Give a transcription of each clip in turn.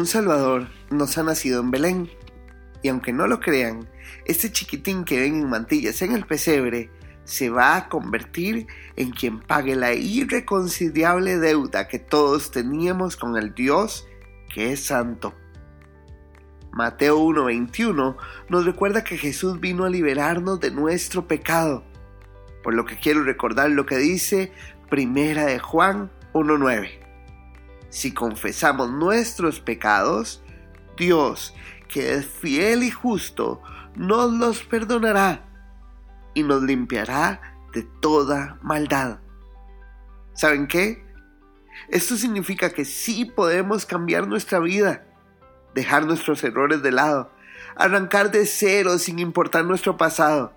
Un Salvador nos ha nacido en Belén. Y aunque no lo crean, este chiquitín que ven en mantillas en el pesebre se va a convertir en quien pague la irreconciliable deuda que todos teníamos con el Dios que es santo. Mateo 1:21 nos recuerda que Jesús vino a liberarnos de nuestro pecado, por lo que quiero recordar lo que dice Primera de Juan 1:9. Si confesamos nuestros pecados, Dios, que es fiel y justo, nos los perdonará y nos limpiará de toda maldad. ¿Saben qué? Esto significa que sí podemos cambiar nuestra vida, dejar nuestros errores de lado, arrancar de cero sin importar nuestro pasado.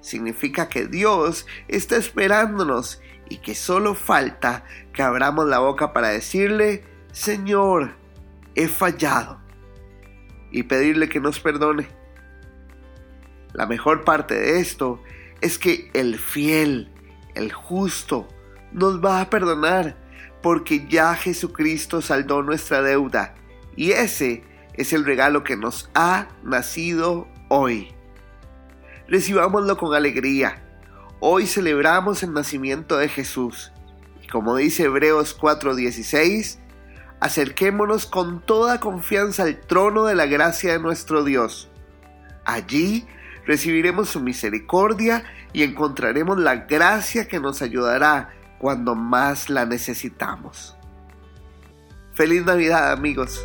Significa que Dios está esperándonos y que solo falta que abramos la boca para decirle, Señor, he fallado, y pedirle que nos perdone. La mejor parte de esto es que el fiel, el justo, nos va a perdonar porque ya Jesucristo saldó nuestra deuda y ese es el regalo que nos ha nacido hoy. Recibámoslo con alegría Hoy celebramos el nacimiento de Jesús. Y como dice Hebreos 4:16, acerquémonos con toda confianza al trono de la gracia de nuestro Dios. Allí recibiremos su misericordia y encontraremos la gracia que nos ayudará cuando más la necesitamos. Feliz Navidad amigos.